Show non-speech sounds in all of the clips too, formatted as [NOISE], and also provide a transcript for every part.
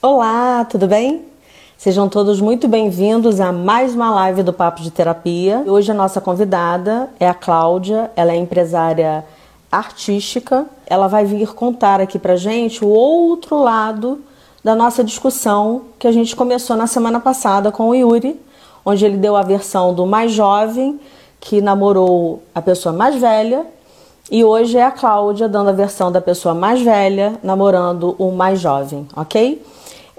Olá, tudo bem? Sejam todos muito bem-vindos a mais uma live do Papo de Terapia. Hoje a nossa convidada é a Cláudia, ela é empresária artística. Ela vai vir contar aqui pra gente o outro lado da nossa discussão que a gente começou na semana passada com o Yuri, onde ele deu a versão do mais jovem que namorou a pessoa mais velha e hoje é a Cláudia dando a versão da pessoa mais velha namorando o mais jovem, ok?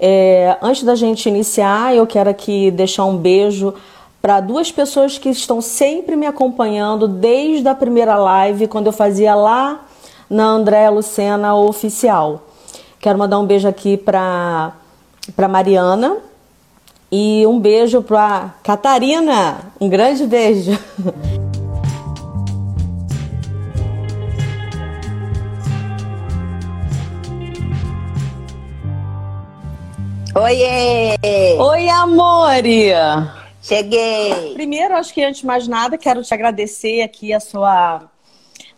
É, antes da gente iniciar, eu quero aqui deixar um beijo para duas pessoas que estão sempre me acompanhando desde a primeira live, quando eu fazia lá na Andréa Lucena Oficial. Quero mandar um beijo aqui para Mariana e um beijo para Catarina. Um grande beijo. [LAUGHS] Oiê! Oi, amore! Cheguei! Primeiro, acho que antes de mais nada, quero te agradecer aqui a sua,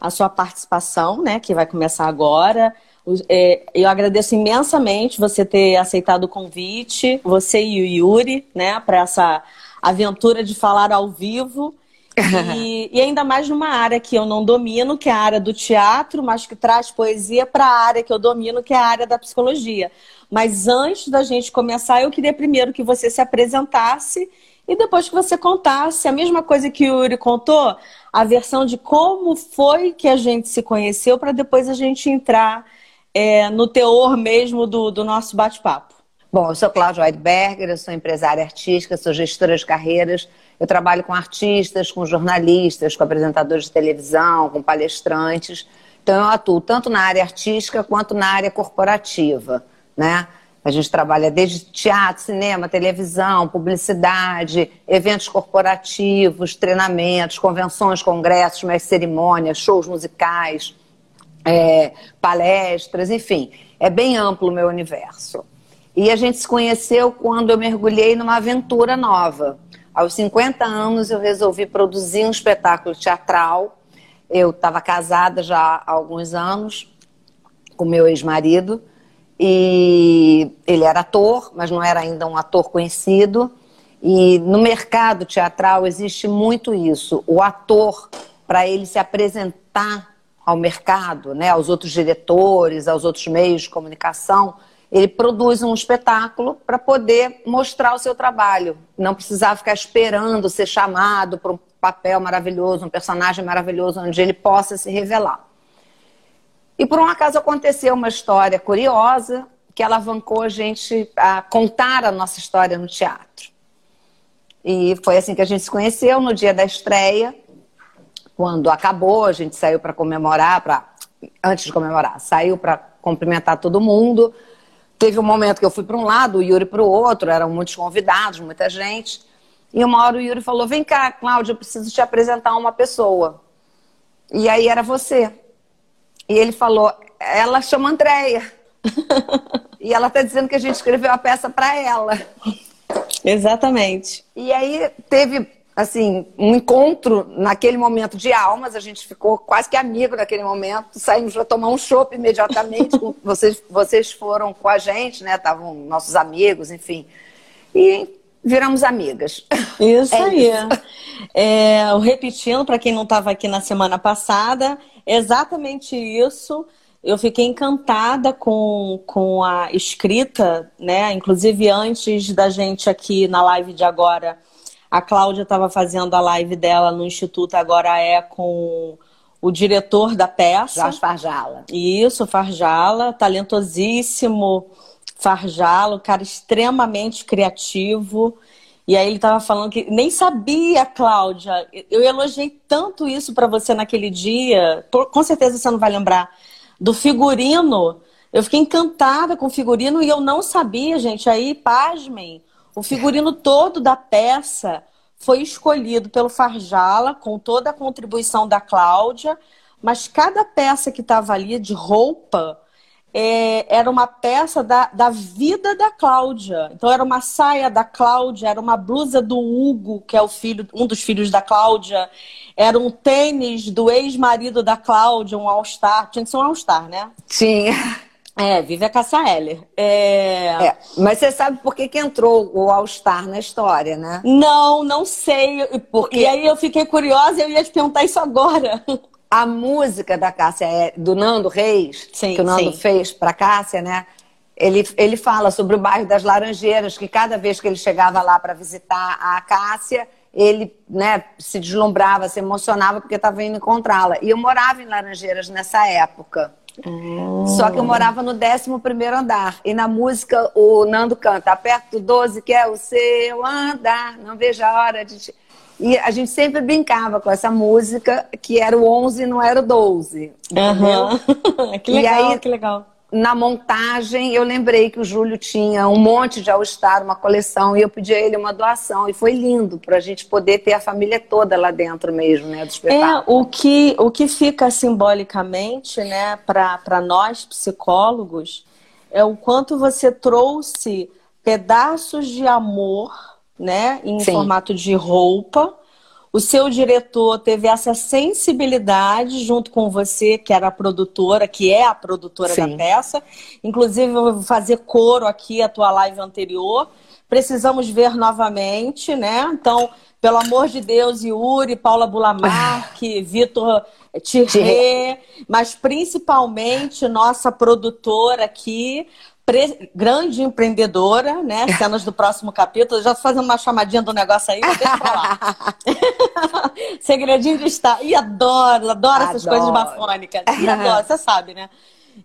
a sua participação, né? Que vai começar agora. É, eu agradeço imensamente você ter aceitado o convite, você e o Yuri, né, para essa aventura de falar ao vivo. E, e, ainda mais numa área que eu não domino, que é a área do teatro, mas que traz poesia para a área que eu domino, que é a área da psicologia. Mas antes da gente começar, eu queria primeiro que você se apresentasse e depois que você contasse a mesma coisa que o Yuri contou, a versão de como foi que a gente se conheceu, para depois a gente entrar é, no teor mesmo do, do nosso bate-papo. Bom, eu sou Cláudia Weidberger, eu sou empresária artística, sou gestora de carreiras. Eu trabalho com artistas, com jornalistas, com apresentadores de televisão, com palestrantes. Então, eu atuo tanto na área artística quanto na área corporativa né? A gente trabalha desde teatro, cinema, televisão, publicidade, eventos corporativos, treinamentos, convenções, congressos, mais cerimônias, shows musicais, é, palestras, enfim. É bem amplo o meu universo. E a gente se conheceu quando eu mergulhei numa aventura nova. Aos 50 anos eu resolvi produzir um espetáculo teatral. Eu estava casada já há alguns anos com meu ex-marido e ele era ator, mas não era ainda um ator conhecido. E no mercado teatral existe muito isso. O ator, para ele se apresentar ao mercado, né, aos outros diretores, aos outros meios de comunicação, ele produz um espetáculo para poder mostrar o seu trabalho. Não precisar ficar esperando ser chamado para um papel maravilhoso, um personagem maravilhoso, onde ele possa se revelar. E por um acaso aconteceu uma história curiosa que alavancou a gente a contar a nossa história no teatro. E foi assim que a gente se conheceu no dia da estreia. Quando acabou, a gente saiu para comemorar, para antes de comemorar, saiu para cumprimentar todo mundo. Teve um momento que eu fui para um lado, o Yuri para o outro, eram muitos convidados, muita gente. E uma hora o Yuri falou: Vem cá, Cláudia, eu preciso te apresentar uma pessoa. E aí era você. E ele falou: ela chama Andréia. [LAUGHS] e ela está dizendo que a gente escreveu a peça para ela. Exatamente. E aí teve, assim, um encontro naquele momento de almas, a gente ficou quase que amigo naquele momento, saímos para tomar um chopp imediatamente, [LAUGHS] vocês, vocês foram com a gente, né, estavam nossos amigos, enfim. E viramos amigas. [LAUGHS] Isso é aí. Isso. É, repetindo, para quem não estava aqui na semana passada, exatamente isso. Eu fiquei encantada com, com a escrita, né? Inclusive, antes da gente aqui na live de agora, a Cláudia estava fazendo a live dela no Instituto, agora é com o diretor da peça. Jorge Farjala. Isso, Farjala, talentosíssimo Farjala, cara extremamente criativo. E aí ele estava falando que nem sabia, Cláudia. Eu elogiei tanto isso para você naquele dia. Com certeza você não vai lembrar do figurino. Eu fiquei encantada com o figurino e eu não sabia, gente. Aí, pasmem, o figurino todo da peça foi escolhido pelo Farjala, com toda a contribuição da Cláudia, mas cada peça que estava ali de roupa é, era uma peça da, da vida da Cláudia. Então era uma saia da Cláudia, era uma blusa do Hugo, que é o filho, um dos filhos da Cláudia, era um tênis do ex-marido da Cláudia, um All-Star. Tinha que ser um All-Star, né? Sim. É, vive a Cassia Heller. É... é. Mas você sabe por que, que entrou o All Star na história, né? Não, não sei. Porque... E aí eu fiquei curiosa e eu ia te perguntar isso agora. A música da Cássia, é do Nando Reis, sim, que o Nando sim. fez para Cássia, né? Ele, ele fala sobre o bairro das Laranjeiras, que cada vez que ele chegava lá para visitar a Cássia, ele né, se deslumbrava, se emocionava porque estava indo encontrá-la. E eu morava em Laranjeiras nessa época. Hum. Só que eu morava no 11 andar. E na música o Nando canta: Aperto 12, que é o seu andar, não vejo a hora de. Te... E a gente sempre brincava com essa música, que era o 11 não era o 12. Uhum. [LAUGHS] que legal, aí, que legal na montagem, eu lembrei que o Júlio tinha um monte de All-Star, uma coleção, e eu pedi a ele uma doação. E foi lindo para a gente poder ter a família toda lá dentro mesmo, né, do espetáculo. É, o que, o que fica simbolicamente, né, para nós psicólogos, é o quanto você trouxe pedaços de amor, né, em Sim. formato de roupa, o seu diretor teve essa sensibilidade junto com você, que era a produtora, que é a produtora Sim. da peça. Inclusive, eu vou fazer coro aqui a tua live anterior. Precisamos ver novamente, né? Então, pelo amor de Deus, Yuri, Paula Bulamarque, [LAUGHS] Vitor Tirré, mas principalmente nossa produtora aqui, grande empreendedora, né? [LAUGHS] Cenas do próximo capítulo. Já fazendo uma chamadinha do negócio aí, deixa pra lá. [LAUGHS] Segredinho de estar. E adoro, adoro, essas coisas bafônicas. E adoro, você sabe, né?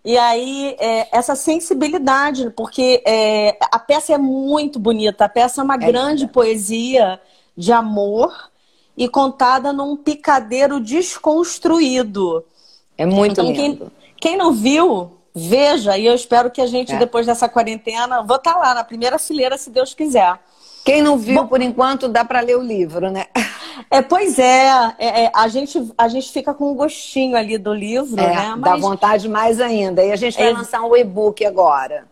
E aí, é, essa sensibilidade, porque é, a peça é muito bonita, a peça é uma é grande linda. poesia de amor e contada num picadeiro desconstruído. É muito então, lindo. Quem, quem não viu, Veja, e eu espero que a gente, é. depois dessa quarentena, vou estar tá lá na primeira fileira, se Deus quiser. Quem não viu, Bom, por enquanto, dá para ler o livro, né? [LAUGHS] É, pois é, é, é, a, gente, a gente fica com um gostinho ali do livro, é, né? Mas... Dá vontade mais ainda. E a gente vai lançar um e-book agora.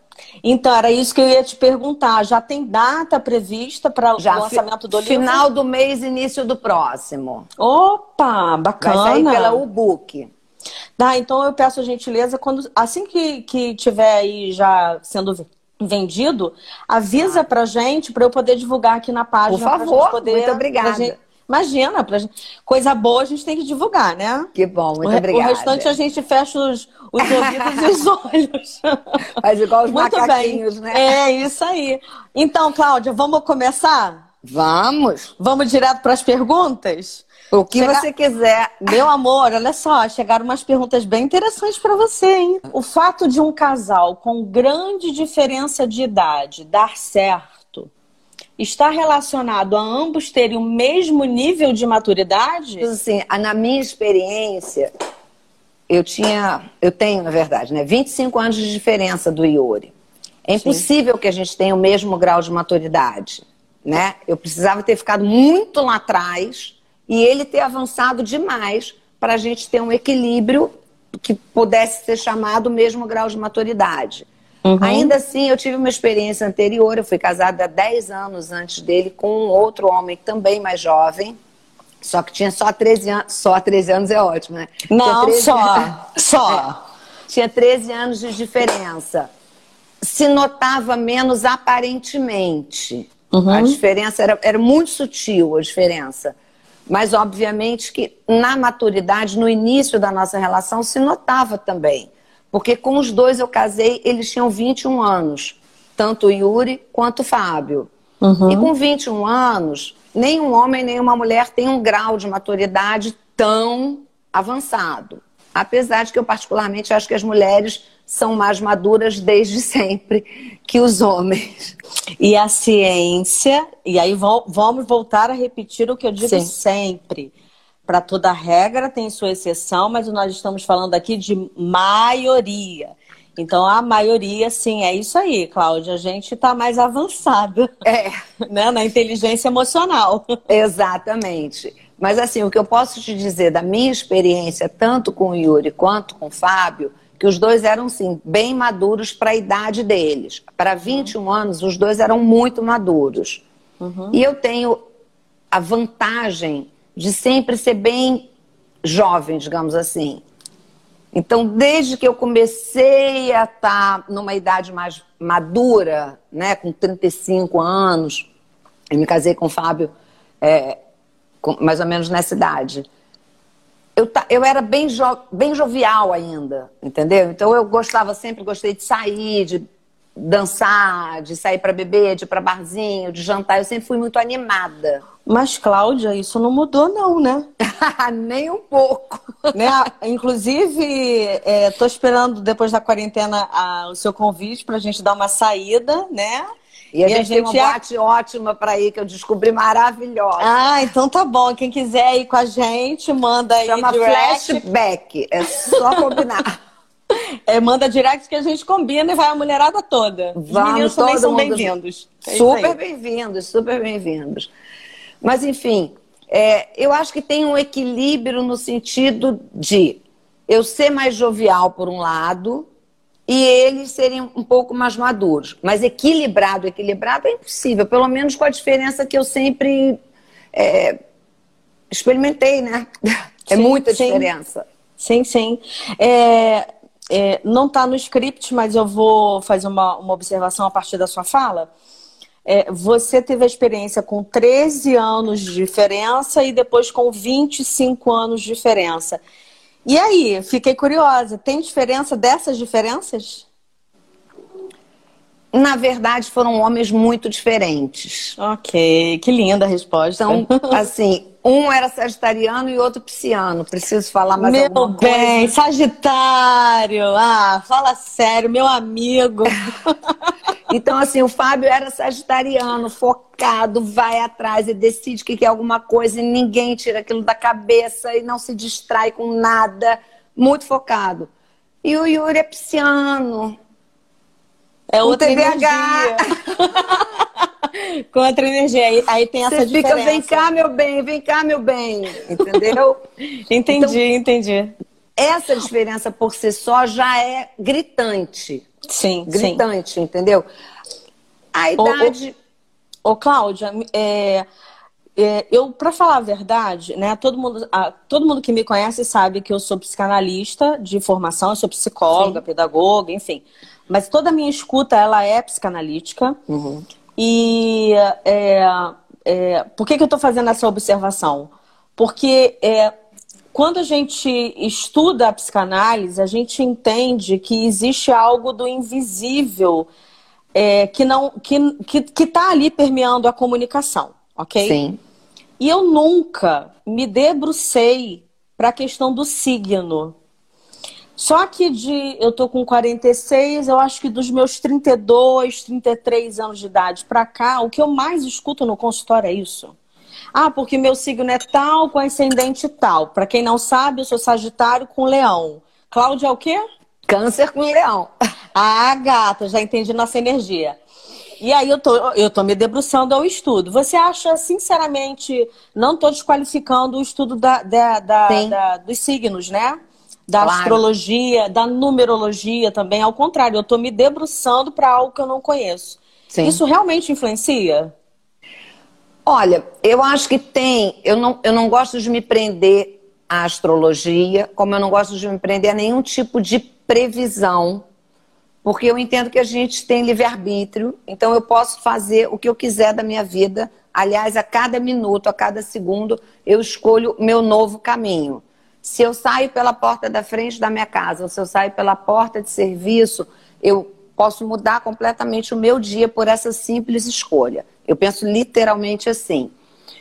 Então, era isso que eu ia te perguntar. Já tem data prevista para o lançamento do livro? Final do mês, início do próximo. Opa, bacana. Vai sair pela e-book. Tá, então eu peço a gentileza, quando assim que, que tiver aí já sendo vendido, avisa ah. pra gente para eu poder divulgar aqui na página. Por favor, poder, muito obrigada. Gente, imagina, pra gente, coisa boa a gente tem que divulgar, né? Que bom, muito o, obrigada. O restante a gente fecha os, os ouvidos e os [LAUGHS] olhos. Faz igual os muito macaquinhos, bem. né? É, isso aí. Então, Cláudia, vamos começar? Vamos. Vamos direto para as perguntas? O que Chega... você quiser. Meu amor, olha só, chegaram umas perguntas bem interessantes para você, hein? O fato de um casal com grande diferença de idade dar certo está relacionado a ambos terem o mesmo nível de maturidade? Assim, na minha experiência, eu tinha, eu tenho, na verdade, né, 25 anos de diferença do Iori. É impossível Sim. que a gente tenha o mesmo grau de maturidade, né? Eu precisava ter ficado muito lá atrás e ele ter avançado demais para a gente ter um equilíbrio que pudesse ser chamado mesmo grau de maturidade. Uhum. Ainda assim, eu tive uma experiência anterior, eu fui casada há 10 anos antes dele com um outro homem também mais jovem, só que tinha só 13 anos, só 13 anos é ótimo, né? Não, só, anos, [LAUGHS] só. É, tinha 13 anos de diferença. Se notava menos aparentemente. Uhum. A diferença era, era muito sutil, a diferença. Mas, obviamente, que na maturidade, no início da nossa relação, se notava também. Porque com os dois eu casei, eles tinham 21 anos, tanto o Yuri quanto o Fábio. Uhum. E com 21 anos, nenhum homem, nenhuma mulher tem um grau de maturidade tão avançado. Apesar de que eu, particularmente, acho que as mulheres são mais maduras desde sempre que os homens. E a ciência, e aí vamos voltar a repetir o que eu digo Sim. sempre. Para toda regra tem sua exceção, mas nós estamos falando aqui de maioria. Então, a maioria, sim, é isso aí, Cláudia. A gente está mais avançada é. [LAUGHS] né, na inteligência emocional. Exatamente. Mas, assim, o que eu posso te dizer da minha experiência, tanto com o Yuri quanto com o Fábio, que os dois eram, sim, bem maduros para a idade deles. Para 21 anos, os dois eram muito maduros. Uhum. E eu tenho a vantagem de sempre ser bem jovem, digamos assim. Então, desde que eu comecei a estar numa idade mais madura, né, com 35 anos, eu me casei com o Fábio é, com, mais ou menos nessa idade. Eu, eu era bem, jo, bem jovial ainda, entendeu? Então eu gostava, sempre gostei de sair, de dançar, de sair para beber, de ir para barzinho, de jantar. Eu sempre fui muito animada. Mas, Cláudia, isso não mudou, não, né? [LAUGHS] Nem um pouco. Né? Inclusive, estou é, esperando, depois da quarentena, a, o seu convite para a gente dar uma saída, né? E a, e gente, a gente tem uma boate ótima para ir, que eu descobri maravilhosa. Ah, então tá bom. Quem quiser ir com a gente, manda aí Chama direct. flashback. É só combinar. [LAUGHS] É, manda direct que a gente combina e vai a mulherada toda. Os Vamos, meninos também são bem-vindos. É super bem-vindos, super bem-vindos. Mas, enfim, é, eu acho que tem um equilíbrio no sentido de eu ser mais jovial, por um lado, e eles serem um pouco mais maduros. Mas equilibrado, equilibrado é impossível, pelo menos com a diferença que eu sempre é, experimentei, né? [LAUGHS] É sim, muita sim. diferença. Sim, sim. É, é, não está no script, mas eu vou fazer uma, uma observação a partir da sua fala. É, você teve a experiência com 13 anos de diferença e depois com 25 anos de diferença. E aí, fiquei curiosa, tem diferença dessas diferenças? Na verdade, foram homens muito diferentes. Ok, que linda a resposta. Então, assim, um era sagitariano e outro pisciano. Preciso falar mais meu alguma coisa? Meu bem, Sagitário! Ah, fala sério, meu amigo. [LAUGHS] então, assim, o Fábio era sagitariano, focado, vai atrás e decide que quer alguma coisa e ninguém tira aquilo da cabeça e não se distrai com nada. Muito focado. E o Yuri é pisciano é outra energia. [LAUGHS] Com outra energia. Aí, tem essa Você diferença. Fica, vem cá, meu bem, vem cá, meu bem. Entendeu? [LAUGHS] entendi, então, entendi. Essa diferença por si só já é gritante. Sim, gritante, sim. entendeu? A idade. Ô, ô, ô Cláudia, é, é, eu, para falar a verdade, né, todo mundo, a, todo mundo que me conhece sabe que eu sou psicanalista de formação, eu sou psicóloga, Sim. pedagoga, enfim. Mas toda a minha escuta, ela é psicanalítica. Uhum. E é, é, por que, que eu estou fazendo essa observação? Porque é, quando a gente estuda a psicanálise, a gente entende que existe algo do invisível é, que não que que está ali permeando a comunicação, ok? Sim. E eu nunca me debrucei para a questão do signo. Só que de eu tô com 46, eu acho que dos meus 32, 33 anos de idade para cá, o que eu mais escuto no consultório é isso. Ah, porque meu signo é tal com ascendente tal. Para quem não sabe, eu sou Sagitário com Leão. Cláudia é o quê? Câncer com Leão. Ah, gata, já entendi nossa energia. E aí eu tô, eu tô me debruçando ao estudo. Você acha, sinceramente, não estou desqualificando o estudo da, da, da, da, dos signos, né? Da claro. astrologia, da numerologia também. Ao contrário, eu estou me debruçando para algo que eu não conheço. Sim. Isso realmente influencia? Olha, eu acho que tem. Eu não, eu não gosto de me prender à astrologia, como eu não gosto de me prender a nenhum tipo de previsão, porque eu entendo que a gente tem livre-arbítrio, então eu posso fazer o que eu quiser da minha vida. Aliás, a cada minuto, a cada segundo, eu escolho meu novo caminho. Se eu saio pela porta da frente da minha casa, ou se eu saio pela porta de serviço, eu posso mudar completamente o meu dia por essa simples escolha. Eu penso literalmente assim.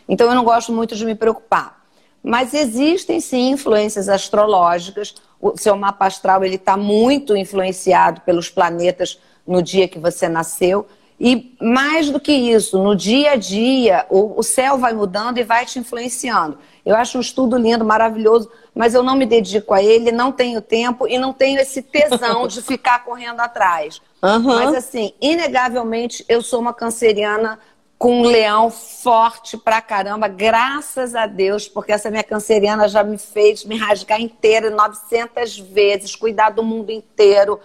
Então eu não gosto muito de me preocupar. Mas existem sim influências astrológicas. O seu mapa astral ele está muito influenciado pelos planetas no dia que você nasceu. E mais do que isso, no dia a dia, o, o céu vai mudando e vai te influenciando. Eu acho um estudo lindo, maravilhoso, mas eu não me dedico a ele, não tenho tempo e não tenho esse tesão de ficar correndo atrás. Uhum. Mas assim, inegavelmente, eu sou uma canceriana com um leão forte pra caramba, graças a Deus, porque essa minha canceriana já me fez me rasgar inteira 900 vezes, cuidar do mundo inteiro.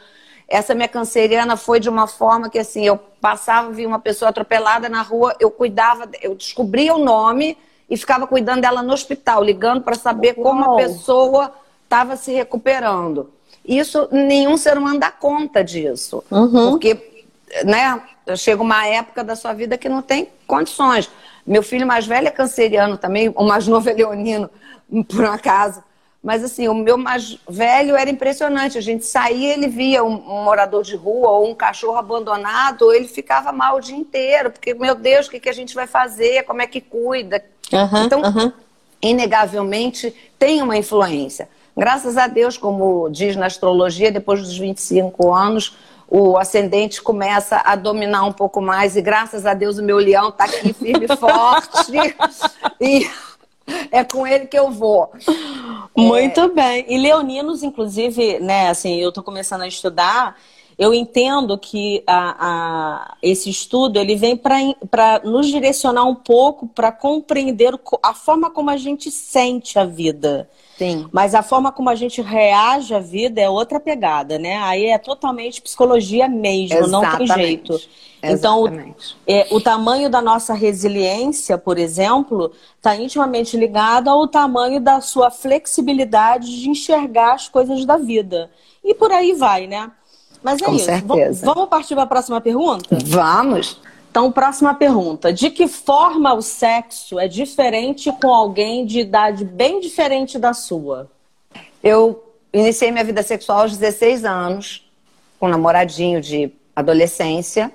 Essa minha canceriana foi de uma forma que assim, eu passava, via uma pessoa atropelada na rua, eu cuidava, eu descobria o nome e ficava cuidando dela no hospital, ligando para saber como a pessoa estava se recuperando. Isso, nenhum ser humano dá conta disso. Uhum. Porque, né, chega uma época da sua vida que não tem condições. Meu filho mais velho é canceriano também, o mais [LAUGHS] novo é leonino, por um acaso. Mas assim, o meu mais velho era impressionante. A gente saía, ele via um, um, morador de rua ou um cachorro abandonado, ele ficava mal o dia inteiro, porque, meu Deus, o que, que a gente vai fazer? Como é que cuida? Uhum, então, uhum. inegavelmente, tem uma influência. Graças a Deus, como diz na astrologia, depois dos 25 anos, o ascendente começa a dominar um pouco mais, e graças a Deus o meu leão está aqui firme e forte. [LAUGHS] e é com ele que eu vou. Muito é... bem. E leoninos, inclusive, né, assim, eu estou começando a estudar, eu entendo que a, a, esse estudo ele vem para nos direcionar um pouco para compreender a forma como a gente sente a vida. Sim. Mas a forma como a gente reage à vida é outra pegada, né? Aí é totalmente psicologia mesmo, Exatamente. não tem jeito. Então, é, o tamanho da nossa resiliência, por exemplo, está intimamente ligado ao tamanho da sua flexibilidade de enxergar as coisas da vida. E por aí vai, né? Mas é Com isso. Certeza. Vamos partir para a próxima pergunta? Vamos. Então, próxima pergunta. De que forma o sexo é diferente com alguém de idade bem diferente da sua? Eu iniciei minha vida sexual aos 16 anos, com um namoradinho de adolescência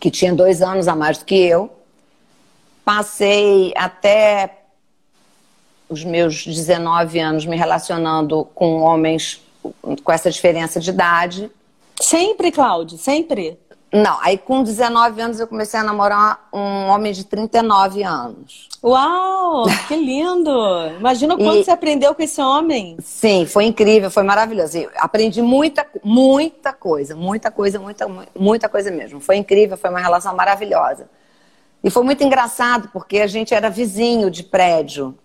que tinha dois anos a mais do que eu. Passei até os meus 19 anos me relacionando com homens com essa diferença de idade. Sempre, Cláudio? Sempre? Não, aí com 19 anos eu comecei a namorar um homem de 39 anos. Uau, que lindo! Imagina o quanto e... você aprendeu com esse homem. Sim, foi incrível, foi maravilhoso. Eu aprendi muita, muita coisa, muita coisa, muita, muita coisa mesmo. Foi incrível, foi uma relação maravilhosa. E foi muito engraçado, porque a gente era vizinho de prédio.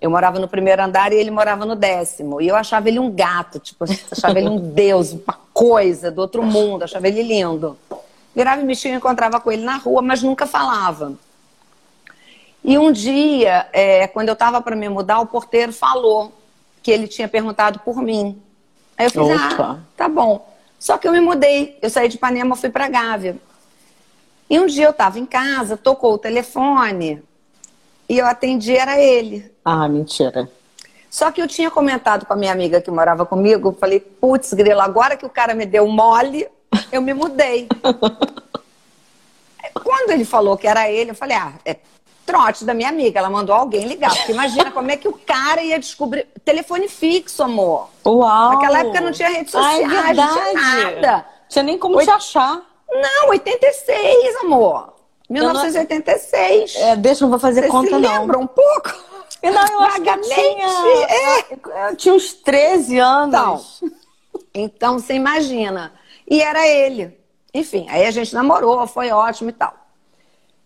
Eu morava no primeiro andar e ele morava no décimo. E eu achava ele um gato, tipo, achava ele um [LAUGHS] deus, uma coisa do outro mundo, achava ele lindo. Virava e mexia, encontrava com ele na rua, mas nunca falava. E um dia, é, quando eu estava para me mudar, o porteiro falou que ele tinha perguntado por mim. Aí eu falei, ah, tá bom. Só que eu me mudei. Eu saí de Ipanema, fui para Gávea. E um dia eu estava em casa, tocou o telefone e eu atendi, era ele. Ah, mentira. Só que eu tinha comentado com a minha amiga que morava comigo, falei, putz, grilo, agora que o cara me deu mole, eu me mudei. [LAUGHS] Quando ele falou que era ele, eu falei, ah, é trote da minha amiga. Ela mandou alguém ligar. Porque imagina como é que o cara ia descobrir. Telefone fixo, amor. Uau! Naquela época não tinha rede social, não tinha nada. Tinha nem como Oit... te achar. Não, 86, amor. 1986. Não... É, deixa, não vou fazer Você conta, se não. lembra um pouco? Não, eu acho que eu tinha... É. Eu tinha uns 13 anos. Então, [LAUGHS] então, você imagina. E era ele. Enfim, aí a gente namorou, foi ótimo e tal.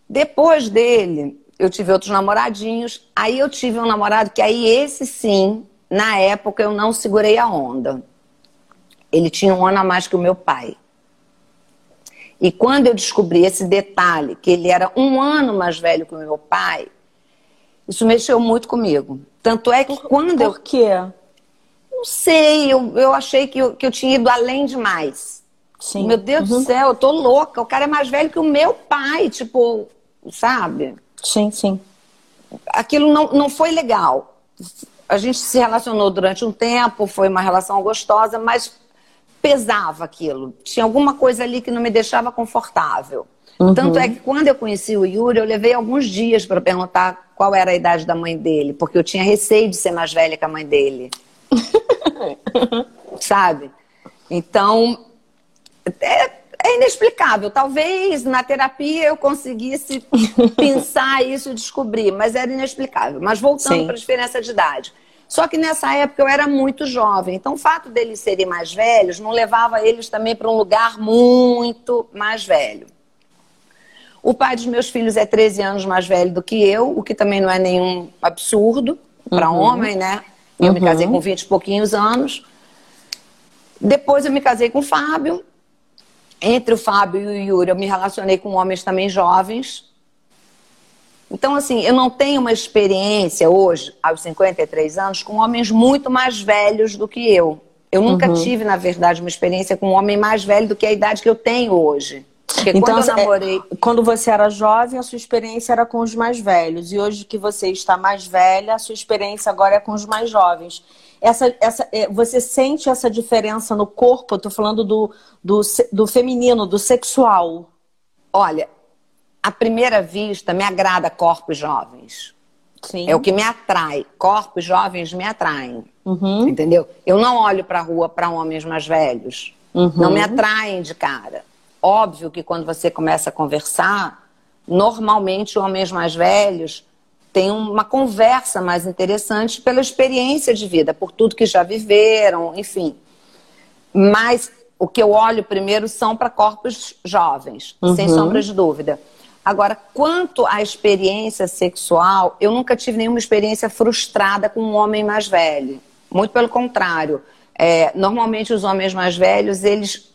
Depois dele, eu tive outros namoradinhos. Aí eu tive um namorado que aí esse sim, na época eu não segurei a onda. Ele tinha um ano a mais que o meu pai. E quando eu descobri esse detalhe, que ele era um ano mais velho que o meu pai, isso mexeu muito comigo. Tanto é que quando Por eu. Por quê? Não sei, eu, eu achei que eu, que eu tinha ido além demais. Sim. Meu Deus uhum. do céu, eu tô louca. O cara é mais velho que o meu pai, tipo, sabe? Sim, sim. Aquilo não, não foi legal. A gente se relacionou durante um tempo, foi uma relação gostosa, mas pesava aquilo. Tinha alguma coisa ali que não me deixava confortável. Uhum. Tanto é que quando eu conheci o Yuri, eu levei alguns dias para perguntar qual era a idade da mãe dele, porque eu tinha receio de ser mais velha que a mãe dele. [LAUGHS] Sabe? Então, é, é inexplicável. Talvez na terapia eu conseguisse [LAUGHS] pensar isso e descobrir, mas era inexplicável. Mas voltando para a diferença de idade. Só que nessa época eu era muito jovem, então o fato deles serem mais velhos não levava eles também para um lugar muito mais velho. O pai dos meus filhos é 13 anos mais velho do que eu, o que também não é nenhum absurdo para uhum. homem, né? Eu uhum. me casei com 20 e pouquinhos anos. Depois eu me casei com o Fábio, entre o Fábio e o Yuri, eu me relacionei com homens também jovens. Então, assim, eu não tenho uma experiência hoje, aos 53 anos, com homens muito mais velhos do que eu. Eu nunca uhum. tive, na verdade, uma experiência com um homem mais velho do que a idade que eu tenho hoje. Porque então, quando eu namorei. É, quando você era jovem, a sua experiência era com os mais velhos. E hoje que você está mais velha, a sua experiência agora é com os mais jovens. Essa, essa, é, você sente essa diferença no corpo? Eu tô falando do, do, do feminino, do sexual. Olha, à primeira vista, me agrada corpos jovens. Sim. É o que me atrai. Corpos jovens me atraem. Uhum. Entendeu? Eu não olho para a rua para homens mais velhos. Uhum. Não me atraem de cara. Óbvio que quando você começa a conversar, normalmente homens mais velhos têm uma conversa mais interessante pela experiência de vida, por tudo que já viveram, enfim. Mas o que eu olho primeiro são para corpos jovens, uhum. sem sombra de dúvida. Agora, quanto à experiência sexual, eu nunca tive nenhuma experiência frustrada com um homem mais velho. Muito pelo contrário. É, normalmente os homens mais velhos, eles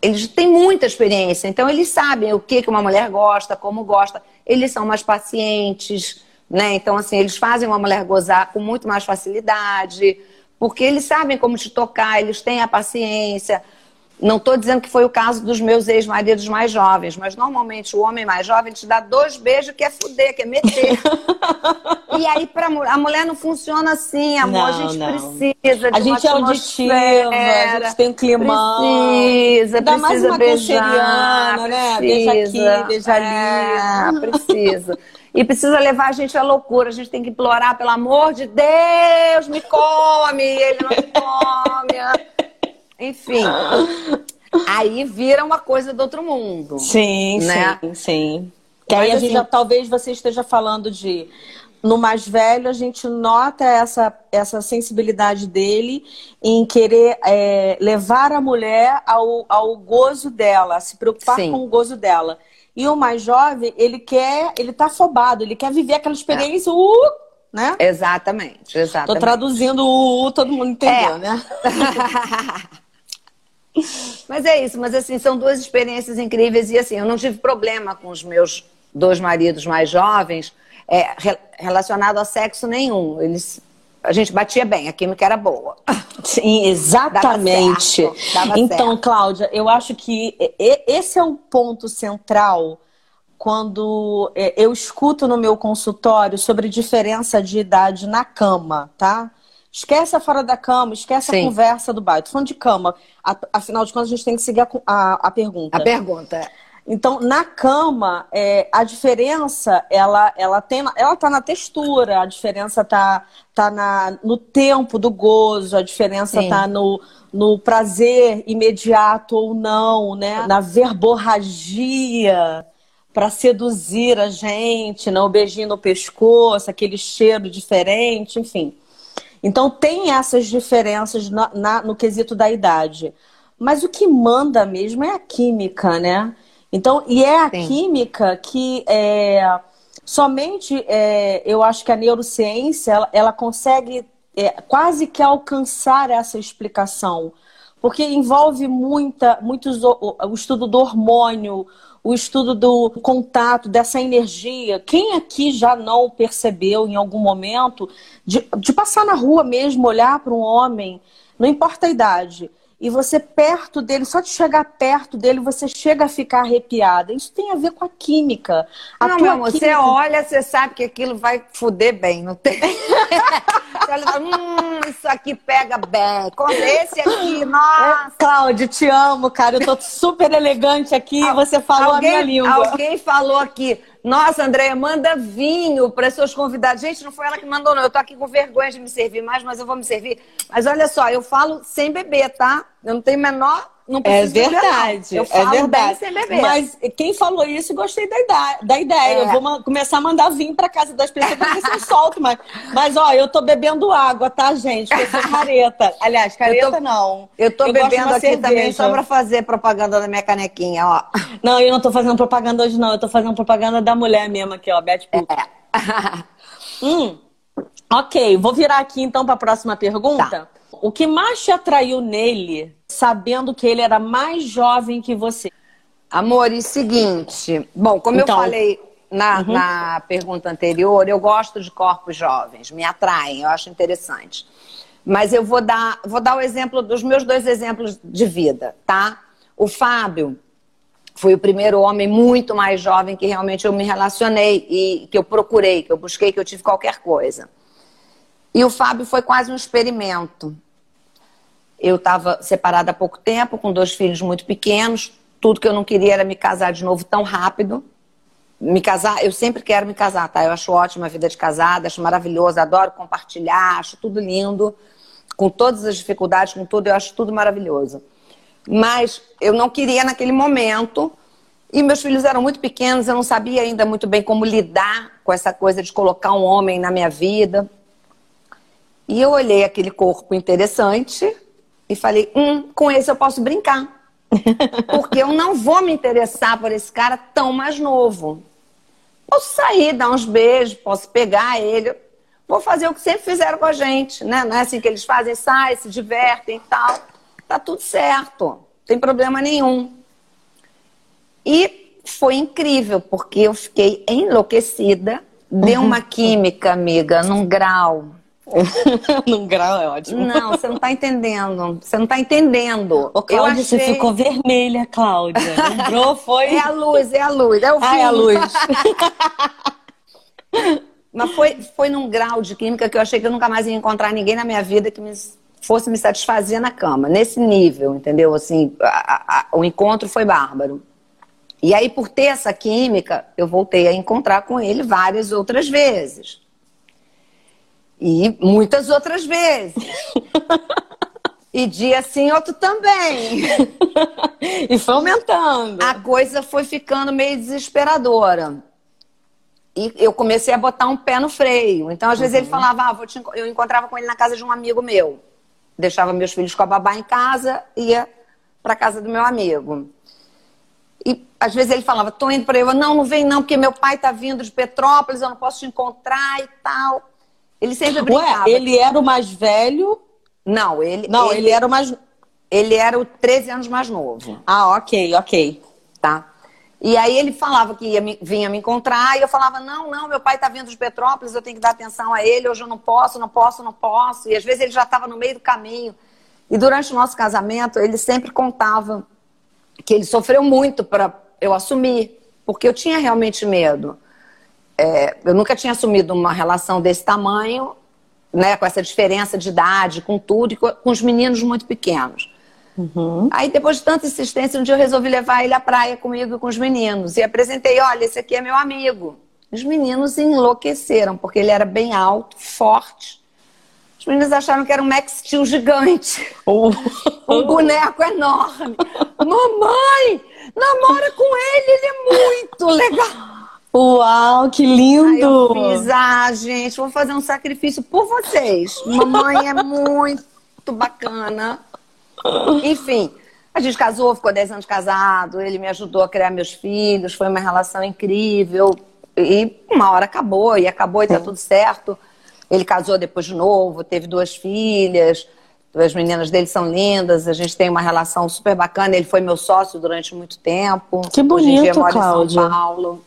eles têm muita experiência, então eles sabem o que, que uma mulher gosta, como gosta. Eles são mais pacientes, né? Então, assim, eles fazem uma mulher gozar com muito mais facilidade, porque eles sabem como te tocar, eles têm a paciência. Não estou dizendo que foi o caso dos meus ex-maridos mais jovens, mas normalmente o homem mais jovem te dá dois beijos que é fuder, que é meter. [LAUGHS] e aí pra, a mulher não funciona assim, amor. Não, a gente não. precisa de A gente é auditiva, a gente tem um climão. Precisa, Ainda precisa mais beijar. né? Precisa, beija aqui, beija ali. É, [LAUGHS] precisa. E precisa levar a gente à loucura. A gente tem que implorar, pelo amor de Deus, me come. Ele não me come. Enfim. aí vira uma coisa do outro mundo. Sim, né? sim, sim. Que aí a gente assim, já, talvez você esteja falando de no mais velho a gente nota essa, essa sensibilidade dele em querer é, levar a mulher ao, ao gozo dela, se preocupar Sim. com o gozo dela. E o mais jovem, ele quer, ele tá afobado, ele quer viver aquela experiência, é. uh, né? Exatamente, exatamente. Tô traduzindo o uh, todo mundo entendeu, é. né? [LAUGHS] Mas é isso, mas assim, são duas experiências incríveis e assim, eu não tive problema com os meus dois maridos mais jovens é, relacionado a sexo nenhum. Eles a gente batia bem, a química era boa. Sim, [LAUGHS] exatamente. Dava certo, dava então, certo. Cláudia, eu acho que esse é o ponto central quando é, eu escuto no meu consultório sobre diferença de idade na cama, tá? Esquece a fora da cama, esquece Sim. a conversa do bairro. Tô falando de cama. Afinal de contas, a gente tem que seguir a, a, a pergunta. A pergunta. Então, na cama, é, a diferença, ela, ela tem, ela tá na textura, a diferença tá, tá na, no tempo do gozo, a diferença Sim. tá no, no prazer imediato ou não, né? Na verborragia para seduzir a gente, né? o beijinho no pescoço, aquele cheiro diferente, enfim. Então tem essas diferenças na, na, no quesito da idade. Mas o que manda mesmo é a química, né? Então, e é a Sim. química que é, somente é, eu acho que a neurociência ela, ela consegue é, quase que alcançar essa explicação. Porque envolve muita, muitos, o, o estudo do hormônio, o estudo do contato, dessa energia. Quem aqui já não percebeu em algum momento de, de passar na rua mesmo, olhar para um homem, não importa a idade, e você perto dele, só de chegar perto dele, você chega a ficar arrepiada. Isso tem a ver com a química. A não, meu amor, química... você olha, você sabe que aquilo vai fuder bem, não tem? [LAUGHS] olha, hum, isso aqui pega bem. Esse aqui, nossa. Cláudia, te amo, cara. Eu tô super elegante aqui e você falou alguém, a minha língua. Alguém falou aqui, nossa, Andréia, manda vinho para seus convidados. Gente, não foi ela que mandou, não. Eu tô aqui com vergonha de me servir mais, mas eu vou me servir. Mas olha só, eu falo sem beber, tá? Eu não tenho menor não é verdade, beber, é verdade. Mas quem falou isso, gostei da ideia. Da ideia. É. Eu vou começar a mandar vinho para casa das pessoas para ver se eu solto mais. Mas, ó, eu tô bebendo água, tá, gente? Porque eu sou careta. [LAUGHS] Aliás, careta eu tô, não. Eu tô eu bebendo aqui cerveja. também só para fazer propaganda da minha canequinha, ó. Não, eu não tô fazendo propaganda hoje, não. Eu tô fazendo propaganda da mulher mesmo aqui, ó, Beth Puto. É. [LAUGHS] hum. Ok, vou virar aqui então para a próxima pergunta. Tá. O que mais te atraiu nele, sabendo que ele era mais jovem que você? Amor, e seguinte, bom, como então, eu falei na, uhum. na pergunta anterior, eu gosto de corpos jovens, me atraem, eu acho interessante. Mas eu vou dar, vou dar o exemplo dos meus dois exemplos de vida, tá? O Fábio foi o primeiro homem muito mais jovem que realmente eu me relacionei e que eu procurei, que eu busquei, que eu tive qualquer coisa. E o Fábio foi quase um experimento. Eu estava separada há pouco tempo, com dois filhos muito pequenos. Tudo que eu não queria era me casar de novo tão rápido. Me casar, eu sempre quero me casar, tá? Eu acho ótima a vida de casada, acho maravilhoso, adoro compartilhar, acho tudo lindo, com todas as dificuldades, com tudo, eu acho tudo maravilhoso. Mas eu não queria naquele momento. E meus filhos eram muito pequenos, eu não sabia ainda muito bem como lidar com essa coisa de colocar um homem na minha vida. E eu olhei aquele corpo interessante e falei: hum, com esse eu posso brincar. [LAUGHS] Porque eu não vou me interessar por esse cara tão mais novo. Posso sair, dar uns beijos, posso pegar ele. Vou fazer o que sempre fizeram com a gente, né? Não é assim que eles fazem, saem, se divertem e tal tá tudo certo, não tem problema nenhum. E foi incrível, porque eu fiquei enlouquecida, deu uma [LAUGHS] química, amiga, num grau. [LAUGHS] num grau é ótimo. Não, você não tá entendendo. Você não tá entendendo. Ô, Cláudia, achei... você ficou vermelha, Cláudia. Lembrou? Foi. É a luz, é a luz. É o ah, é a luz. [LAUGHS] Mas foi, foi num grau de química que eu achei que eu nunca mais ia encontrar ninguém na minha vida que me fosse me satisfazer na cama, nesse nível, entendeu? Assim, a, a, o encontro foi bárbaro. E aí, por ter essa química, eu voltei a encontrar com ele várias outras vezes. E muitas outras vezes. e dia sim, outro também. [LAUGHS] e foi aumentando. A coisa foi ficando meio desesperadora. E eu comecei a botar um pé no freio. Então, às vezes, ele uhum. falava, ah, eu encontrava com ele na casa de um amigo meu deixava meus filhos com a babá em casa, ia para casa do meu amigo. E às vezes ele falava, tô indo para eu, não, não vem não, porque meu pai tá vindo de Petrópolis, eu não posso te encontrar e tal. Ele sempre brincava. Ué, ele era o mais velho? Não, ele Não, ele, ele era o mais ele era o 13 anos mais novo. Ah, OK, OK. Tá. E aí ele falava que ia me, vinha me encontrar e eu falava: não, não, meu pai está vindo de Petrópolis, eu tenho que dar atenção a ele, hoje eu não posso, não posso, não posso. E às vezes ele já estava no meio do caminho. E durante o nosso casamento, ele sempre contava que ele sofreu muito para eu assumir, porque eu tinha realmente medo. É, eu nunca tinha assumido uma relação desse tamanho, né, com essa diferença de idade, com tudo, e com, com os meninos muito pequenos. Uhum. Aí, depois de tanta insistência, um dia eu resolvi levar ele à praia comigo e com os meninos. E apresentei: olha, esse aqui é meu amigo. Os meninos enlouqueceram, porque ele era bem alto, forte. Os meninos acharam que era um Max Steel gigante. [LAUGHS] Oh. um boneco enorme. Mamãe, namora com ele, ele é muito legal. Uau, que lindo! Aí eu fiz, ah, gente, vou fazer um sacrifício por vocês. Mamãe é muito bacana. Enfim, a gente casou, ficou 10 anos casado, ele me ajudou a criar meus filhos, foi uma relação incrível. E uma hora acabou, e acabou e tá tudo certo. Ele casou depois de novo, teve duas filhas, as meninas dele são lindas, a gente tem uma relação super bacana. Ele foi meu sócio durante muito tempo. Que bonito, Hoje em dia mora Cláudia. em São Paulo.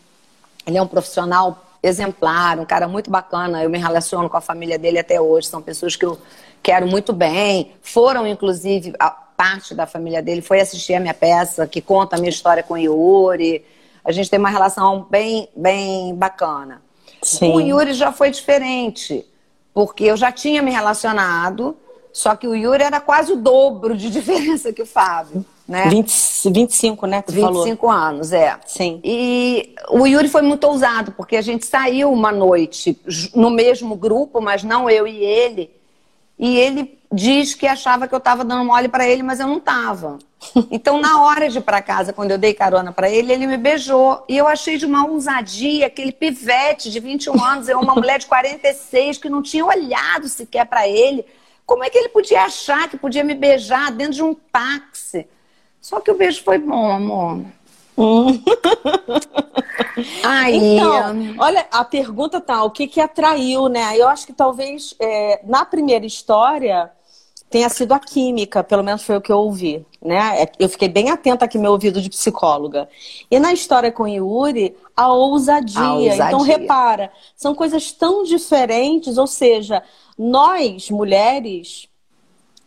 Ele é um profissional exemplar, um cara muito bacana. Eu me relaciono com a família dele até hoje. São pessoas que eu quero muito bem. Foram, inclusive, a parte da família dele foi assistir a minha peça, que conta a minha história com o Yuri. A gente tem uma relação bem, bem bacana. Sim. Com o Yuri já foi diferente, porque eu já tinha me relacionado, só que o Yuri era quase o dobro de [LAUGHS] diferença que o Fábio. Né? 20, 25, né? Que 25 falou. anos, é. Sim. E o Yuri foi muito ousado, porque a gente saiu uma noite no mesmo grupo, mas não eu e ele. E ele diz que achava que eu estava dando mole para ele, mas eu não estava. [LAUGHS] Então, na hora de ir para casa, quando eu dei carona para ele, ele me beijou. E eu achei de uma ousadia, aquele pivete de 21 [LAUGHS] anos, eu uma mulher de 46 que não tinha olhado sequer para ele. Como é que ele podia achar que podia me beijar dentro de um táxi? Só que o beijo foi bom, amor. [LAUGHS] Hum. Aí, então, olha, a pergunta tá, o que que atraiu, né? Eu acho que talvez é, na primeira história tenha sido a química, pelo menos foi o que eu ouvi, né? É, eu fiquei bem atenta aqui meu ouvido de psicóloga. E na história com Yuri, a ousadia. a ousadia. Então repara, são coisas tão diferentes, ou seja, nós mulheres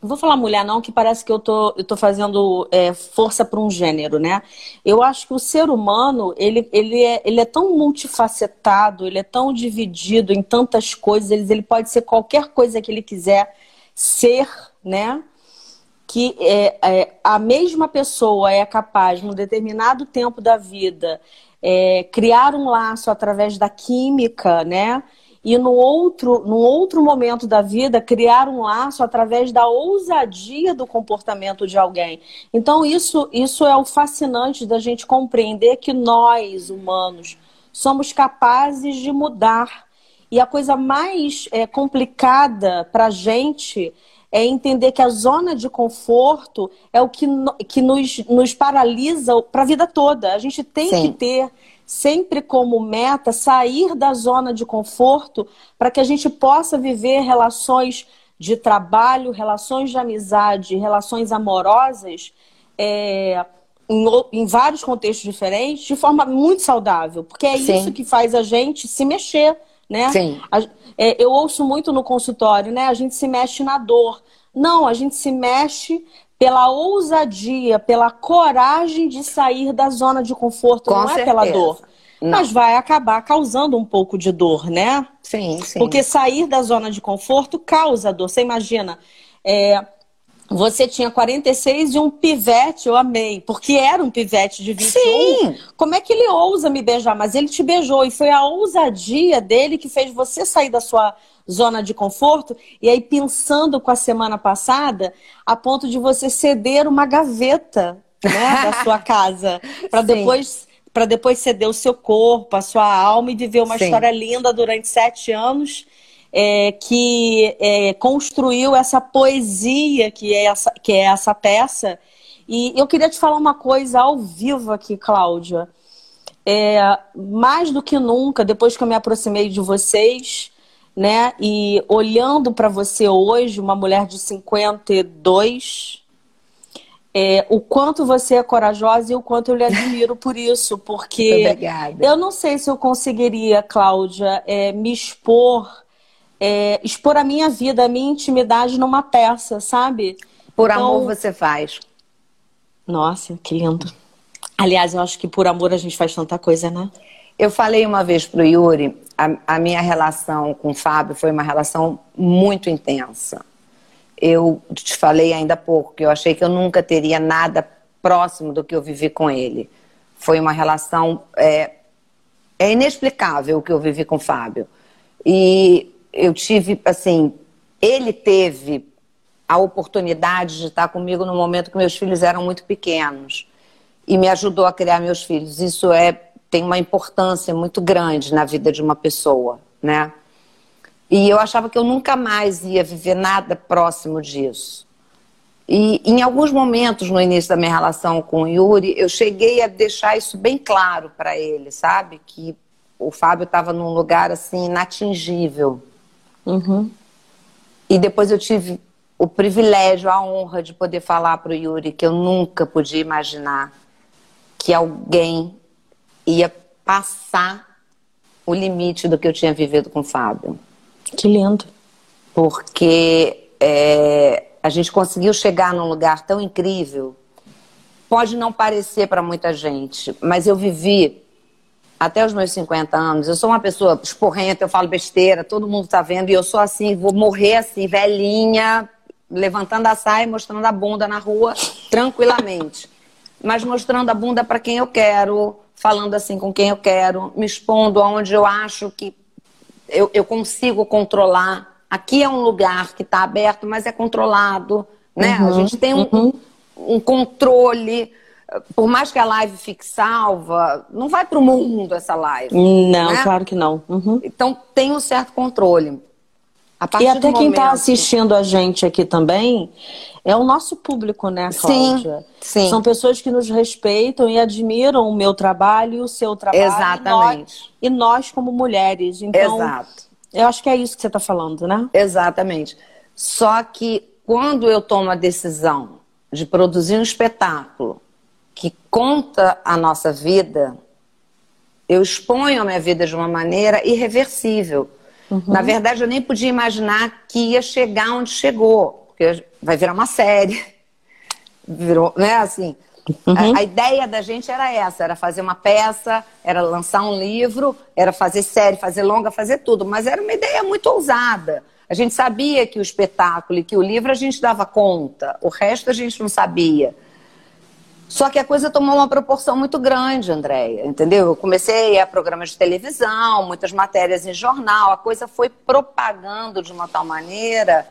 vou falar mulher não, que parece que eu tô, eu tô fazendo é, força para um gênero, né? Eu acho que o ser humano, ele, ele, é, ele é tão multifacetado, ele é tão dividido em tantas coisas, ele, ele pode ser qualquer coisa que ele quiser ser, né? Que é, é, a mesma pessoa é capaz, num determinado tempo da vida, é, criar um laço através da química, né? E no outro, num outro momento da vida, criar um laço através da ousadia do comportamento de alguém. Então, isso, isso é o fascinante da gente compreender que nós, humanos, somos capazes de mudar. E a coisa mais é, complicada para a gente é entender que a zona de conforto é o que, que nos, nos paralisa para a vida toda. A gente tem Sim. que ter sempre como meta sair da zona de conforto para que a gente possa viver relações de trabalho, relações de amizade, relações amorosas é, em, em, vários contextos diferentes de forma muito saudável, porque é Sim. isso que faz a gente se mexer, né? Sim. A, é, eu ouço muito no consultório, né? A gente se mexe na dor. Não, a gente se mexe pela ousadia, pela coragem de sair da zona de conforto, Com não certeza. é pela dor. Não. Mas vai acabar causando um pouco de dor, né? Sim, sim. Porque sair da zona de conforto causa dor. Você imagina, é, você tinha 46 e um pivete, eu amei, porque era um pivete de 21. Sim. Como é que ele ousa me beijar? Mas ele te beijou e foi a ousadia dele que fez você sair da sua zona de conforto, e aí pensando com a semana passada, a ponto de você ceder uma gaveta né, da [LAUGHS] sua casa, para depois para depois ceder o seu corpo, a sua alma e viver uma Sim. história linda durante sete anos. É, que é, construiu essa poesia que é essa, que é essa peça. E eu queria te falar uma coisa ao vivo aqui, Cláudia. É, mais do que nunca, depois que eu me aproximei de vocês, né? E olhando para você hoje, uma mulher de 52, é, o quanto você é corajosa e o quanto eu lhe admiro por isso, [LAUGHS] porque Obrigada. eu não sei se eu conseguiria, Cláudia, é, me expor, é, expor a minha vida, a minha intimidade numa peça, sabe? Por então... amor você faz. Nossa, que lindo. Aliás, eu acho que por amor a gente faz tanta coisa, né? Eu falei uma vez pro Yuri, a, a minha relação com o Fábio foi uma relação muito intensa. Eu te falei ainda há pouco que eu achei que eu nunca teria nada próximo do que eu vivi com ele. Foi uma relação. É, é inexplicável o que eu vivi com o Fábio. E eu tive, assim, ele teve a oportunidade de estar comigo no momento que meus filhos eram muito pequenos e me ajudou a criar meus filhos. Isso é tem uma importância muito grande na vida de uma pessoa, né? E eu achava que eu nunca mais ia viver nada próximo disso. E em alguns momentos no início da minha relação com o Yuri, eu cheguei a deixar isso bem claro para ele, sabe? Que o Fábio estava num lugar assim inatingível. Uhum. E depois eu tive o privilégio, a honra de poder falar para o Yuri que eu nunca podia imaginar que alguém ia passar o limite do que eu tinha vivido com o Fábio. Que lindo. Porque é, a gente conseguiu chegar num lugar tão incrível. Pode não parecer para muita gente, mas eu vivi até os meus 50 anos. Eu sou uma pessoa esporrenta, eu falo besteira, todo mundo está vendo, e eu sou assim, vou morrer assim, velhinha, levantando a saia, mostrando a bunda na rua, tranquilamente. Mas mostrando a bunda para quem eu quero, falando assim com quem eu quero, me expondo aonde eu acho que eu, eu consigo controlar. Aqui é um lugar que está aberto, mas é controlado, né? Uhum, a gente tem um, uhum. um, controle. Por mais que a live fique salva, não vai para o mundo essa live. Não, né? claro que não. Uhum. Então tem um certo controle. e até quem está assistindo a gente aqui também é o nosso público, né, Cláudia? Sim, sim. São pessoas que nos respeitam e admiram o meu trabalho e o seu trabalho. Exatamente. E nós, e nós como mulheres. Então, Exato. Eu acho que é isso que você está falando, né? Exatamente. Só que quando eu tomo a decisão de produzir um espetáculo que conta a nossa vida, eu exponho a minha vida de uma maneira irreversível. Uhum. Na verdade, eu nem podia imaginar que ia chegar onde chegou porque vai virar uma série. [LAUGHS] Virou, né, assim. Uhum. A, a, ideia da gente era essa, era fazer uma peça, era lançar um livro, era fazer série, fazer longa, fazer tudo. Mas era uma ideia muito ousada. A gente sabia que o espetáculo e que o livro a gente dava conta, o resto a gente não sabia. Só que a coisa tomou uma proporção muito grande, Andréia, entendeu? Eu comecei a programas de televisão, muitas matérias em jornal, a coisa foi propagando de uma tal maneira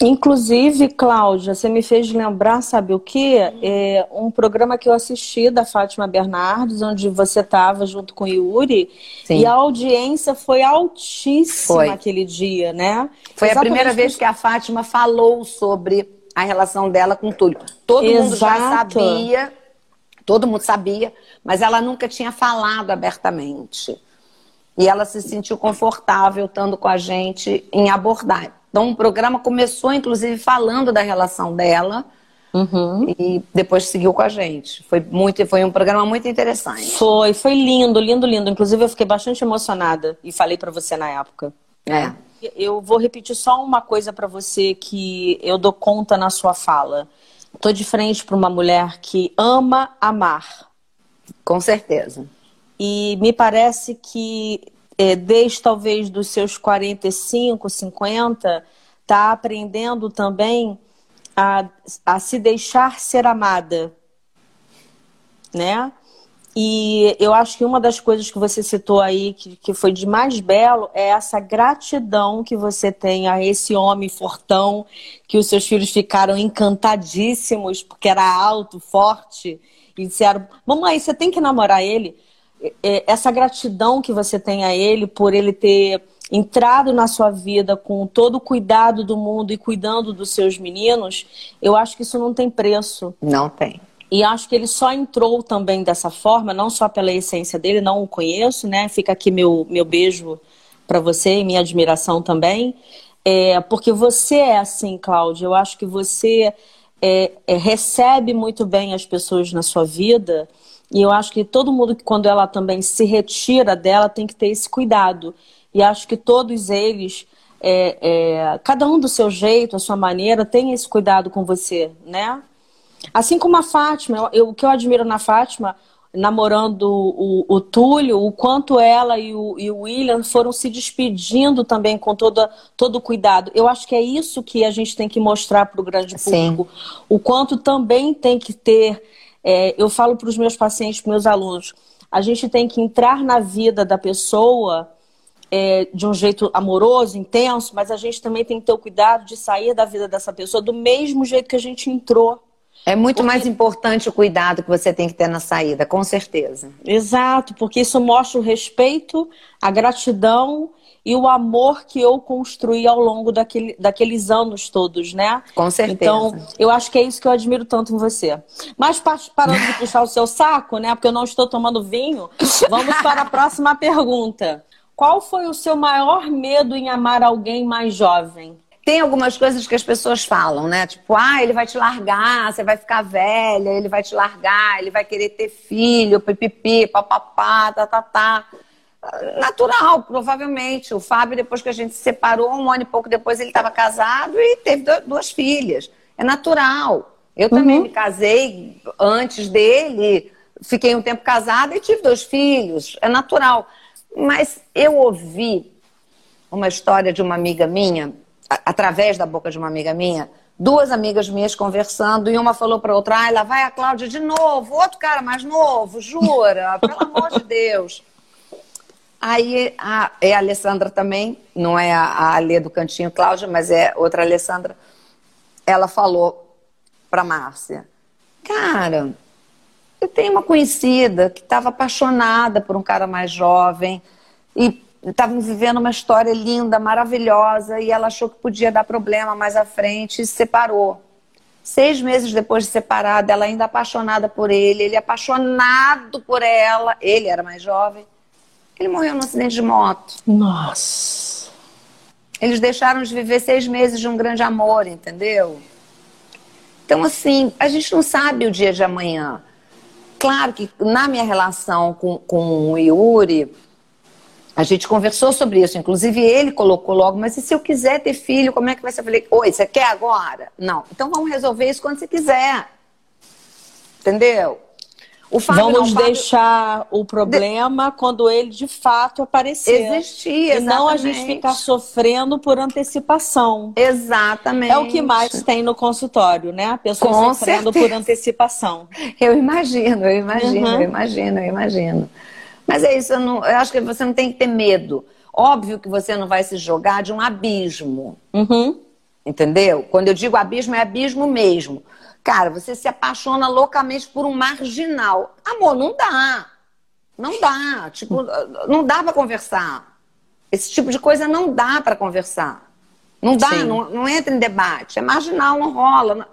Inclusive, Cláudia, você me fez lembrar, sabe o que? É um programa que eu assisti da Fátima Bernardes, onde você estava junto com o Yuri, Sim. e a audiência foi altíssima foi. aquele dia, né? Foi Exatamente a primeira vez que a Fátima falou sobre a relação dela com o Túlio. Todo Exato. mundo já sabia, todo mundo sabia, mas ela nunca tinha falado abertamente. E ela se sentiu confortável estando com a gente em abordar. Então, o programa começou, inclusive, falando da relação dela. Uhum. E depois seguiu com a gente. Foi muito, foi um programa muito interessante. Foi, foi lindo, lindo, lindo. Inclusive, eu fiquei bastante emocionada e falei para você na época. É. Eu vou repetir só uma coisa para você que eu dou conta na sua fala. Tô de frente para uma mulher que ama amar. Com certeza. E me parece que é, desde talvez dos seus 45, 50, está aprendendo também a, a se deixar ser amada, né? E eu acho que uma das coisas que você citou aí, que, que foi de mais belo, é essa gratidão que você tem a esse homem fortão, que os seus filhos ficaram encantadíssimos, porque era alto, forte, e disseram: Mamãe, você tem que namorar ele. É, essa gratidão que você tem a ele por ele ter entrado na sua vida com todo o cuidado do mundo e cuidando dos seus meninos, eu acho que isso não tem preço. Não tem. E acho que ele só entrou também dessa forma, não só pela essência dele, não o conheço, né? Fica aqui meu, meu beijo para você e minha admiração também. É, porque você é assim, Cláudia. Eu acho que você é, é, recebe muito bem as pessoas na sua vida e eu acho que todo mundo, quando ela também se retira dela, tem que ter esse cuidado. E acho que todos eles, é, é, cada um do seu jeito, a sua maneira, tem esse cuidado com você, né? Assim como a Fátima, eu, o que eu admiro na Fátima, namorando o, o, Túlio, o quanto ela e o, e o William foram se despedindo também com toda, todo o cuidado. Eu acho que é isso que a gente tem que mostrar para o grande público. Sim. O quanto também tem que ter é, eu falo para os meus pacientes, para meus alunos, a gente tem que entrar na vida da pessoa é, de um jeito amoroso, intenso, mas a gente também tem que ter o cuidado de sair da vida dessa pessoa do mesmo jeito que a gente entrou. É muito porque... mais importante o cuidado que você tem que ter na saída, com certeza. Exato, porque isso mostra o respeito, a gratidão e o amor que eu construí ao longo daquele, daqueles anos todos, né? Com certeza. Então, eu acho que é isso que eu admiro tanto em você. Mas parando de puxar o seu saco, né? Porque eu não estou tomando vinho, vamos para a [LAUGHS] próxima pergunta. Qual foi o seu maior medo em amar alguém mais jovem? Tem algumas coisas que as pessoas falam, né? Tipo, ah, ele vai te largar, você vai ficar velha, ele vai te largar, ele vai querer ter filho, pipipi, papapá, tá, tá, tá natural, provavelmente. O Fábio, depois que a gente se separou, um ano e pouco depois, ele estava casado e teve duas filhas. É natural. Eu também uhum. me casei antes dele, fiquei um tempo casada e tive dois filhos. É natural. Mas eu ouvi uma história de uma amiga minha, através da boca de uma amiga minha, duas amigas minhas conversando, e uma falou para outra, ah, lá vai a Cláudia de novo, outro cara mais novo, jura, [LAUGHS] pelo amor de Deus. Aí a, é a Alessandra também, não é a, a Alê do Cantinho Cláudia, mas é outra Alessandra. Ela falou para Márcia: Cara, eu tenho uma conhecida que estava apaixonada por um cara mais jovem e estavam vivendo uma história linda, maravilhosa, e ela achou que podia dar problema mais à frente e se separou. Seis meses depois de separada, ela ainda apaixonada por ele, ele apaixonado por ela, ele era mais jovem. Ele morreu num acidente de moto. Nossa. Eles deixaram de viver seis meses de um grande amor, entendeu? Então, assim, a gente não sabe o dia de amanhã. Claro que na minha relação com, com o Yuri, A gente conversou sobre isso, inclusive ele colocou logo, mas e se eu quiser ter filho, como é que vai ser? Eu falei, oi, você quer agora? Não. Então vamos resolver isso quando você quiser. Entendeu? O Fábio Vamos não, deixar o problema de... quando ele de fato aparecer. Existir, exatamente. E não a gente ficar sofrendo por antecipação. Exatamente. É o que mais tem no consultório, né? A pessoa Com sofrendo certeza. por antecipação. [LAUGHS] Eu imagino, eu imagino, uhum. eu imagino, eu imagino. Mas é isso, eu, não, eu, acho que você não tem que ter medo. Óbvio que você não vai se jogar de um abismo. Uhum. Entendeu? Quando eu digo abismo, é abismo mesmo. Cara, você se apaixona loucamente por um marginal. Amor, não dá. Não dá. Tipo, não dá para conversar. Esse tipo de coisa não dá para conversar. Não dá, não, não, entra em debate. É marginal, não rola.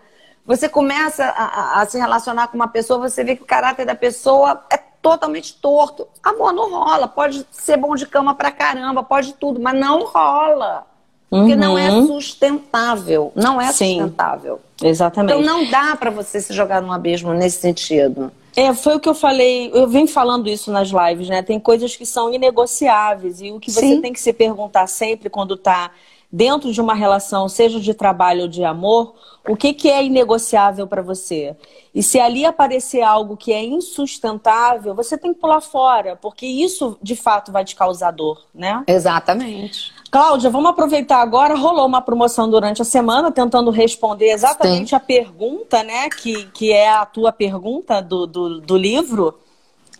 Você começa a, a, a, se relacionar com uma pessoa, você vê que o caráter da pessoa é totalmente torto. Amor, não rola. Pode ser bom de cama pra caramba, pode tudo, mas não rola. Porque uhum. não é uhum. sustentável. Não é Sim, sustentável. Exatamente. Então não dá para você se jogar num abismo nesse sentido. É, foi o que eu falei, eu venho falando isso nas lives, né? Tem coisas que são inegociáveis e o que você Sim. tem que se perguntar sempre quando está dentro de uma relação, seja de trabalho ou de amor, o que, que é inegociável para você? E se ali aparecer algo que é insustentável, você tem que pular fora, porque isso de fato vai te causar dor, né? Exatamente. Cláudia, vamos aproveitar agora. Rolou uma promoção durante a semana, tentando responder exatamente Sim. a pergunta, né? Que, que é a tua pergunta do, do, do livro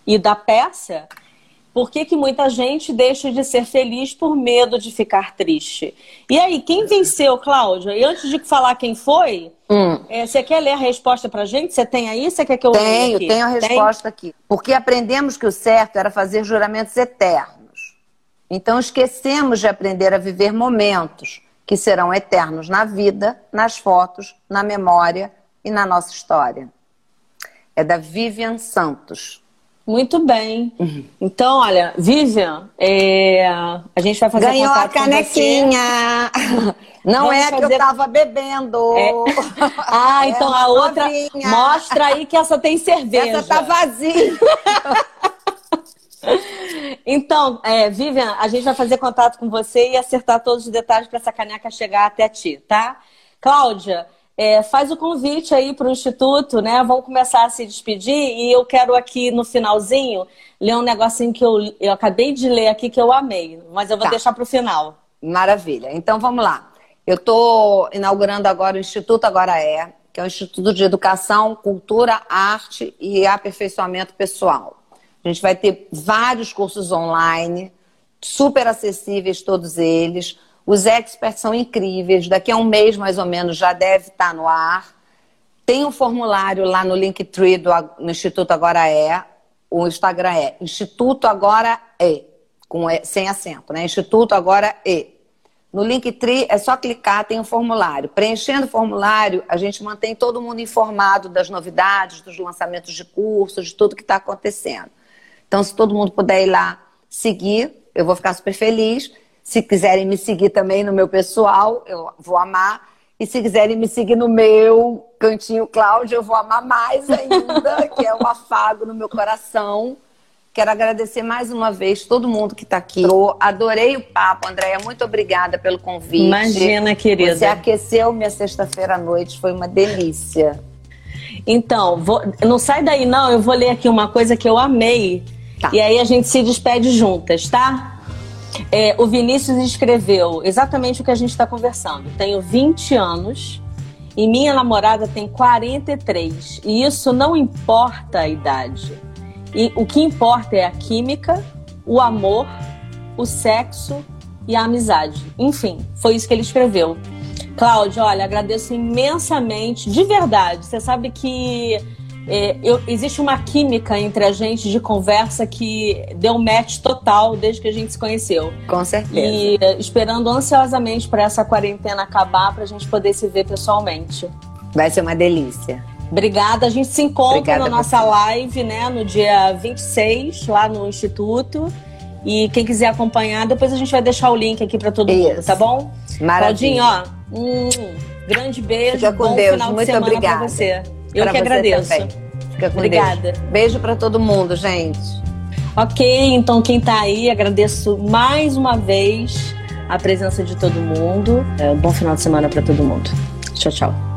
e da peça. Por que, que muita gente deixa de ser feliz por medo de ficar triste? E aí, quem venceu, Cláudia? E antes de falar quem foi, hum. é, você quer ler a resposta pra gente? Você tem aí? Você quer que eu Tenho, tenho a resposta tem? aqui. Porque aprendemos que o certo era fazer juramentos eternos. Então esquecemos de aprender a viver momentos que serão eternos na vida, nas fotos, na memória e na nossa história. É da Vivian Santos. Muito bem. Uhum. Então, olha, Vivian, é... a gente vai fazer Ganhou a canequinha. [LAUGHS] Não Vamos é fazer... que eu tava bebendo. É... [LAUGHS] Ah, é então a outra. Novinha. Mostra aí que essa tem cerveja. Essa tá vazia. [LAUGHS] Então, é, Vivian, a gente vai fazer contato com você e acertar todos os detalhes para essa caneca chegar até ti, tá? Cláudia, é, faz o convite aí para o Instituto, né? Vamos começar a se despedir e eu quero aqui no finalzinho ler um negocinho que eu, eu acabei de ler aqui que eu amei, mas eu vou tá. deixar para o final. Maravilha. Então vamos lá. Eu estou inaugurando agora o Instituto Agora É, que é o Instituto de Educação, Cultura, Arte e Aperfeiçoamento Pessoal. A gente vai ter vários cursos online, super acessíveis todos eles. Os experts são incríveis. Daqui a um mês, mais ou menos, já deve estar no ar. Tem um formulário lá no Linktree do no Instituto Agora É. O Instagram é Instituto Agora É, com sem acento, né? Instituto Agora É. No Linktree é só clicar, tem um formulário. Preenchendo o formulário, a gente mantém todo mundo informado das novidades, dos lançamentos de cursos, de tudo que está acontecendo. Então, se todo mundo puder ir lá seguir, eu vou ficar super feliz. Se quiserem me seguir também no meu pessoal, eu vou amar. E se quiserem me seguir no meu cantinho Cláudio, eu vou amar mais ainda, [LAUGHS] que é um afago no meu coração. Quero agradecer mais uma vez todo mundo que está aqui. Eu adorei o papo, Andréia. Muito obrigada pelo convite. Imagina, querida. Você aqueceu minha sexta-feira à noite, foi uma delícia. Então, vou... não sai daí não, eu vou ler aqui uma coisa que eu amei Tá. E aí a gente se despede juntas, tá? É, o Vinícius escreveu exatamente o que a gente está conversando. Tenho 20 anos e minha namorada tem 43. E isso não importa a idade. E o que importa é a química, o amor, o sexo e a amizade. Enfim, foi isso que ele escreveu. Cláudio, olha, agradeço imensamente, de verdade. Você sabe que é, eu, existe uma química entre a gente de conversa que deu match total desde que a gente se conheceu. Com certeza. E é, esperando ansiosamente para essa quarentena acabar, para a gente poder se ver pessoalmente. Vai ser uma delícia. Obrigada. A gente se encontra Obrigada na nossa live, né, no dia 26, lá no Instituto. E quem quiser acompanhar, depois a gente vai deixar o link aqui para todo Isso. mundo, tá bom? Maravilha. Claudinho, ó, um grande beijo. Fica com bom Deus. final Muito de semana obrigada. pra você. Eu que agradeço. Também. Fica com Obrigada. Deus. Beijo para todo mundo, gente. Ok, então quem está aí, agradeço mais uma vez a presença de todo mundo. É, um bom final de semana para todo mundo. Tchau, tchau.